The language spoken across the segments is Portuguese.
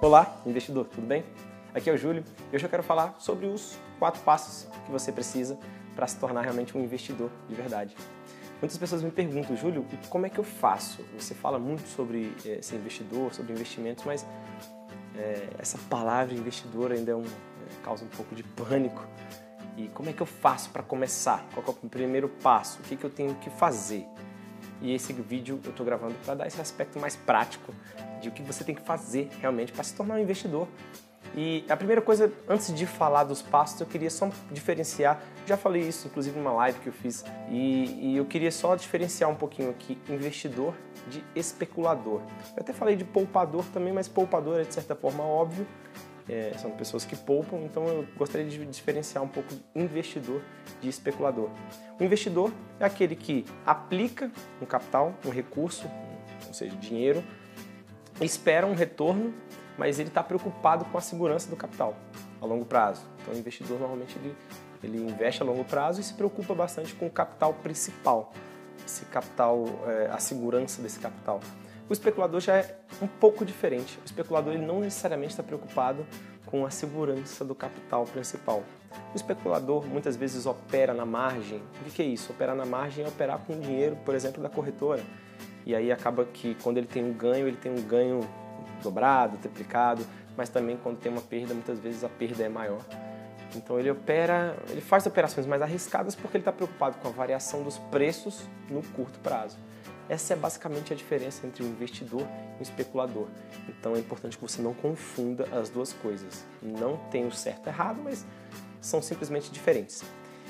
Olá, investidor, tudo bem? Aqui é o Júlio e hoje eu quero falar sobre os quatro passos que você precisa para se tornar realmente um investidor de verdade. Muitas pessoas me perguntam, Júlio, como é que eu faço? Você fala muito sobre é, ser investidor, sobre investimentos, mas é, essa palavra investidor ainda é um, é, causa um pouco de pânico. E como é que eu faço para começar? Qual é o primeiro passo? O que, que eu tenho que fazer? E esse vídeo eu estou gravando para dar esse aspecto mais prático de o que você tem que fazer realmente para se tornar um investidor. E a primeira coisa, antes de falar dos passos, eu queria só diferenciar. Já falei isso, inclusive, numa live que eu fiz, e, e eu queria só diferenciar um pouquinho aqui investidor de especulador. Eu até falei de poupador também, mas poupador é de certa forma óbvio, é, são pessoas que poupam, então eu gostaria de diferenciar um pouco investidor de especulador. O investidor é aquele que aplica um capital, um recurso, ou seja, dinheiro, espera um retorno, mas ele está preocupado com a segurança do capital a longo prazo. Então o investidor normalmente ele, ele investe a longo prazo e se preocupa bastante com o capital principal, esse capital, é, a segurança desse capital. O especulador já é um pouco diferente. O especulador ele não necessariamente está preocupado com a segurança do capital principal. O especulador muitas vezes opera na margem. O que é isso? Operar na margem é operar com dinheiro, por exemplo, da corretora. E aí acaba que quando ele tem um ganho, ele tem um ganho dobrado, triplicado, mas também quando tem uma perda, muitas vezes a perda é maior. Então ele opera, ele faz operações mais arriscadas porque ele está preocupado com a variação dos preços no curto prazo. Essa é basicamente a diferença entre um investidor e um especulador. Então é importante que você não confunda as duas coisas. Não tem o certo e errado, mas são simplesmente diferentes.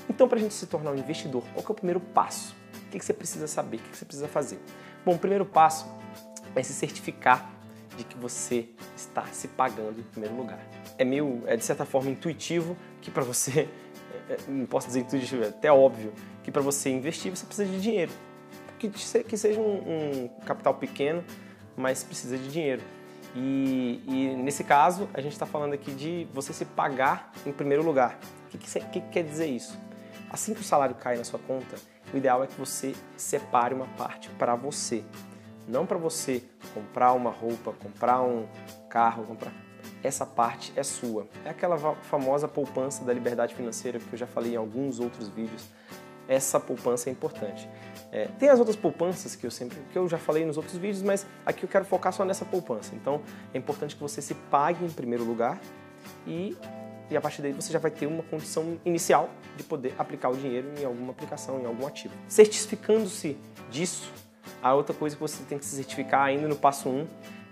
Então, para a gente se tornar um investidor, qual é o primeiro passo? O que você precisa saber? O que você precisa fazer? Bom, o primeiro passo é se certificar de que você está se pagando em primeiro lugar. É meio, é de certa forma intuitivo que para você, é, é, não posso dizer intuitivo, é até óbvio, que para você investir você precisa de dinheiro que, que seja um, um, capital pequeno, mas precisa de dinheiro. E, e nesse caso, a gente está falando aqui de você se pagar em primeiro lugar. O que, que, que, quer dizer isso? Assim que o salário cai na sua conta, o ideal é que você separe uma parte para você. Não para você comprar uma roupa, comprar um carro, comprar. Essa parte é sua. É aquela famosa poupança da liberdade financeira que eu já falei em alguns outros vídeos essa poupança é importante. É, tem as outras poupanças que eu sempre, que eu já falei nos outros vídeos, mas aqui eu quero focar só nessa poupança. Então é importante que você se pague em primeiro lugar e, e a partir daí você já vai ter uma condição inicial de poder aplicar o dinheiro em alguma aplicação, em algum ativo. Certificando-se disso, a outra coisa que você tem que se certificar ainda no passo 1 um,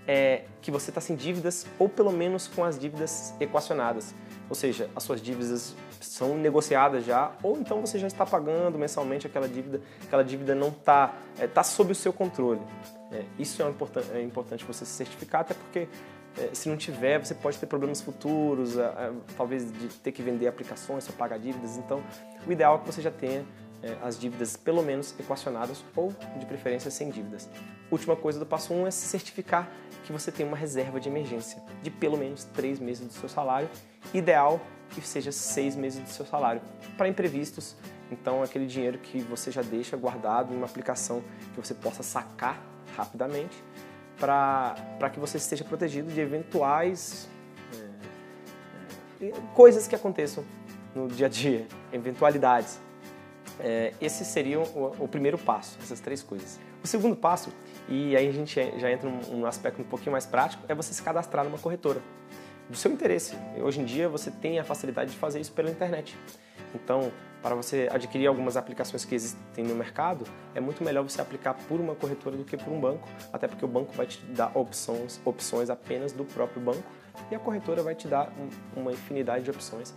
é que você está sem dívidas ou pelo menos com as dívidas equacionadas. Ou seja, as suas dívidas são negociadas já, ou então você já está pagando mensalmente aquela dívida, aquela dívida não está é, tá sob o seu controle. É, isso é, important, é importante você se certificar, até porque se não tiver, você pode ter problemas futuros, talvez de ter que vender aplicações para pagar dívidas. Então, o ideal é que você já tenha é, as dívidas pelo menos equacionadas ou, de preferência, sem dívidas. Última coisa do passo 1 um é se certificar que você tem uma reserva de emergência de pelo menos três meses do seu salário, ideal que seja seis meses do seu salário, para imprevistos. Então, aquele dinheiro que você já deixa guardado em uma aplicação que você possa sacar rapidamente, para que você esteja protegido de eventuais é, é, coisas que aconteçam no dia a dia, eventualidades. É, esse seria o, o, primeiro passo, essas três coisas. O segundo passo, e aí a gente já entra num, num aspecto um pouquinho mais prático, é você se cadastrar numa corretora do seu interesse. Hoje em dia você tem a facilidade de fazer isso pela internet. Então, para você adquirir algumas aplicações que existem no mercado, é muito melhor você aplicar por uma corretora do que por um banco, até porque o banco vai te dar opções, opções apenas do próprio banco e a corretora vai te dar uma infinidade de opções,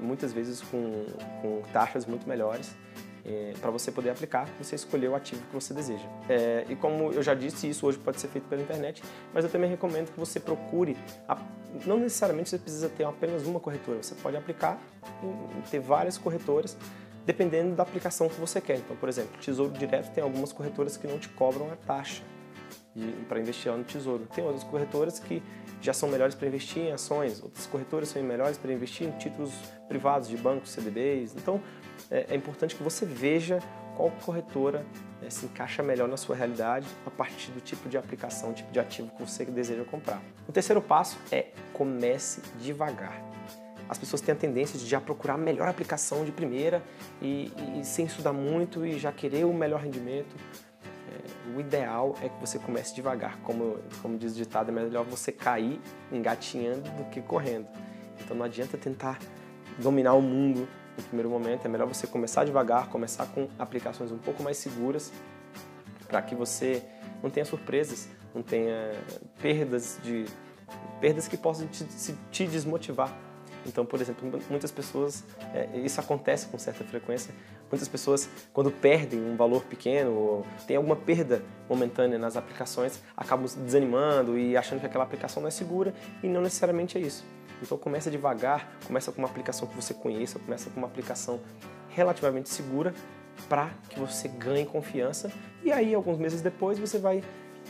muitas vezes com, com taxas muito melhores é, para você poder aplicar, você escolher o ativo que você deseja. É, e como eu já disse, isso hoje pode ser feito pela internet, mas eu também recomendo que você procure, a, não necessariamente você precisa ter apenas uma corretora, você pode aplicar em, ter várias corretoras, dependendo da aplicação que você quer. Então, por exemplo, Tesouro Direto tem algumas corretoras que não te cobram a taxa para investir lá no Tesouro. Tem outras corretoras que já são melhores para investir em ações, outras corretoras são melhores para investir em títulos privados de bancos, CDBs. Então, é, é importante que você veja qual corretora né, se encaixa melhor na sua realidade a partir do tipo de aplicação, tipo de ativo que você deseja comprar. O terceiro passo é comece devagar. As pessoas têm a tendência de já procurar a melhor aplicação de primeira e, e sem estudar muito e já querer o melhor rendimento. É, o ideal é que você comece devagar. Como, como diz o ditado, é melhor você cair engatinhando do que correndo. Então não adianta tentar dominar o mundo no primeiro momento, é melhor você começar devagar, começar com aplicações um pouco mais seguras, para que você não tenha surpresas, não tenha perdas de perdas que possam te, te desmotivar. Então, por exemplo, muitas pessoas, é, isso acontece com certa frequência, muitas pessoas, quando perdem um valor pequeno ou tem alguma perda momentânea nas aplicações, acabam desanimando e achando que aquela aplicação não é segura e não necessariamente é isso. Então começa devagar, começa com uma aplicação que você conheça, começa com uma aplicação relativamente segura para que você ganhe confiança e aí alguns meses depois você vai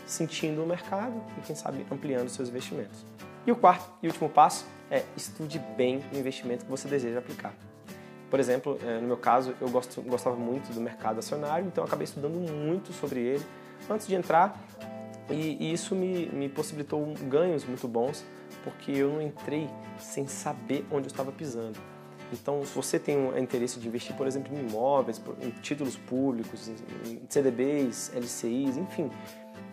sentindo o mercado e quem sabe ampliando seus investimentos. E o quarto e último passo é estude bem o investimento que você deseja aplicar. Por exemplo, eh, no meu caso, eu gosto, gostava muito do mercado acionário, então eu acabei estudando muito sobre ele antes de entrar e, e isso me, me possibilitou ganhos muito bons porque eu não entrei sem saber onde eu estava pisando. Então, se você tem um interesse de investir, por exemplo, em imóveis, em títulos públicos, em CDBs, LCIs, enfim,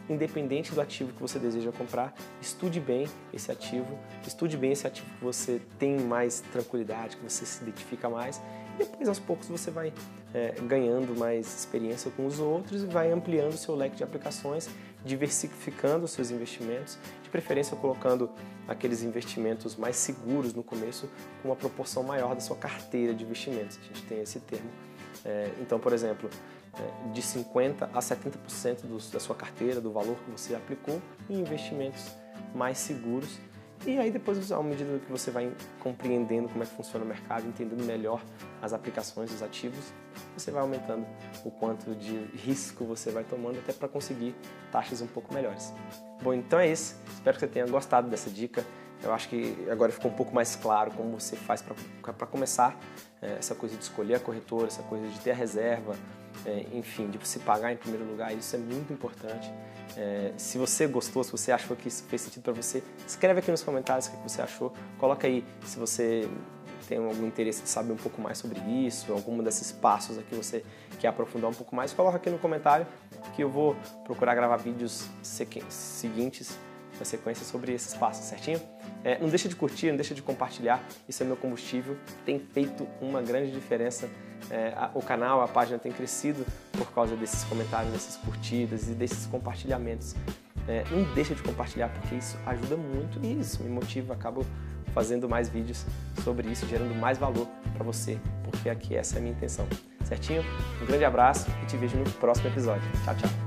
independente do ativo que você deseja comprar, estude bem esse ativo, estude bem esse ativo que você tem mais tranquilidade, que você se identifica mais, e depois aos poucos você vai é, ganhando mais experiência com os outros e vai ampliando o seu leque de aplicações, diversificando os seus investimentos, de preferência colocando aqueles investimentos mais seguros no começo com uma proporção maior da sua carteira de investimentos. A gente tem esse termo. É, então, por exemplo, de 50% a 70% do, da sua carteira, do valor que você aplicou em investimentos mais seguros e aí depois, à medida que você vai compreendendo como é que funciona o mercado, entendendo melhor as aplicações dos ativos, você vai aumentando o quanto de risco você vai tomando até para conseguir taxas um pouco melhores. Bom, então é isso. Espero que você tenha gostado dessa dica. Eu acho que agora ficou um pouco mais claro como você faz para começar é, essa coisa de escolher a corretora, essa coisa de ter a reserva, é, enfim, de se pagar em primeiro lugar, isso é muito importante. É, se você gostou, se você achou que isso fez sentido para você, escreve aqui nos comentários o que você achou. Coloca aí se você tem algum interesse de saber um pouco mais sobre isso, algum desses passos aqui você quer aprofundar um pouco mais, coloca aqui no comentário que eu vou procurar gravar vídeos seguintes na sequência sobre esses passos, certinho? É, não deixa de curtir, não deixa de compartilhar, isso é meu combustível, tem feito uma grande diferença. É, a, o canal, a página tem crescido por causa desses comentários, dessas curtidas e desses compartilhamentos. É, não deixa de compartilhar porque isso ajuda muito e isso me motiva, acabo fazendo mais vídeos sobre isso, gerando mais valor para você, porque aqui essa é a minha intenção. Certinho? Um grande abraço e te vejo no próximo episódio. Tchau, tchau.